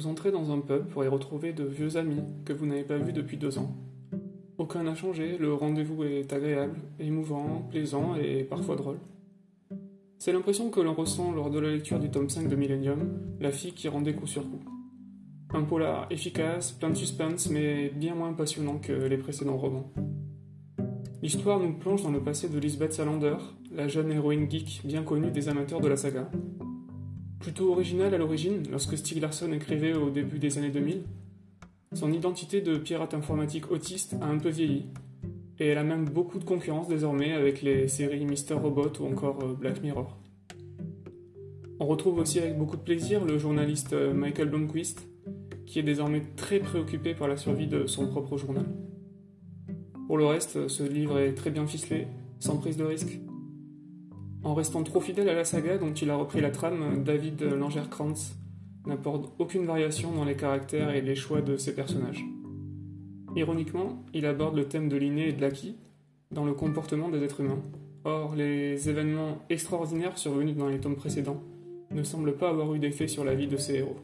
Vous entrez dans un pub pour y retrouver de vieux amis que vous n'avez pas vus depuis deux ans. Aucun n'a changé, le rendez-vous est agréable, émouvant, plaisant et parfois drôle. C'est l'impression que l'on ressent lors de la lecture du tome 5 de Millennium, La fille qui rendait coup sur coup. Un polar efficace, plein de suspense, mais bien moins passionnant que les précédents romans. L'histoire nous plonge dans le passé de Lisbeth Salander, la jeune héroïne geek bien connue des amateurs de la saga. Plutôt originale à l'origine, lorsque Stieg Larsson écrivait au début des années 2000, son identité de pirate informatique autiste a un peu vieilli, et elle a même beaucoup de concurrence désormais avec les séries Mister Robot ou encore euh, Black Mirror. On retrouve aussi avec beaucoup de plaisir le journaliste euh, Michael Blomquist, qui est désormais très préoccupé par la survie de son propre journal. Pour le reste, ce livre est très bien ficelé, sans prise de risque, en restant trop fidèle à la saga dont il a repris la trame, David Langerkrantz n'apporte aucune variation dans les caractères et les choix de ses personnages. Ironiquement, il aborde le thème de l'inné et de l'acquis dans le comportement des êtres humains. Or, les événements extraordinaires survenus dans les tomes précédents ne semblent pas avoir eu d'effet sur la vie de ces héros.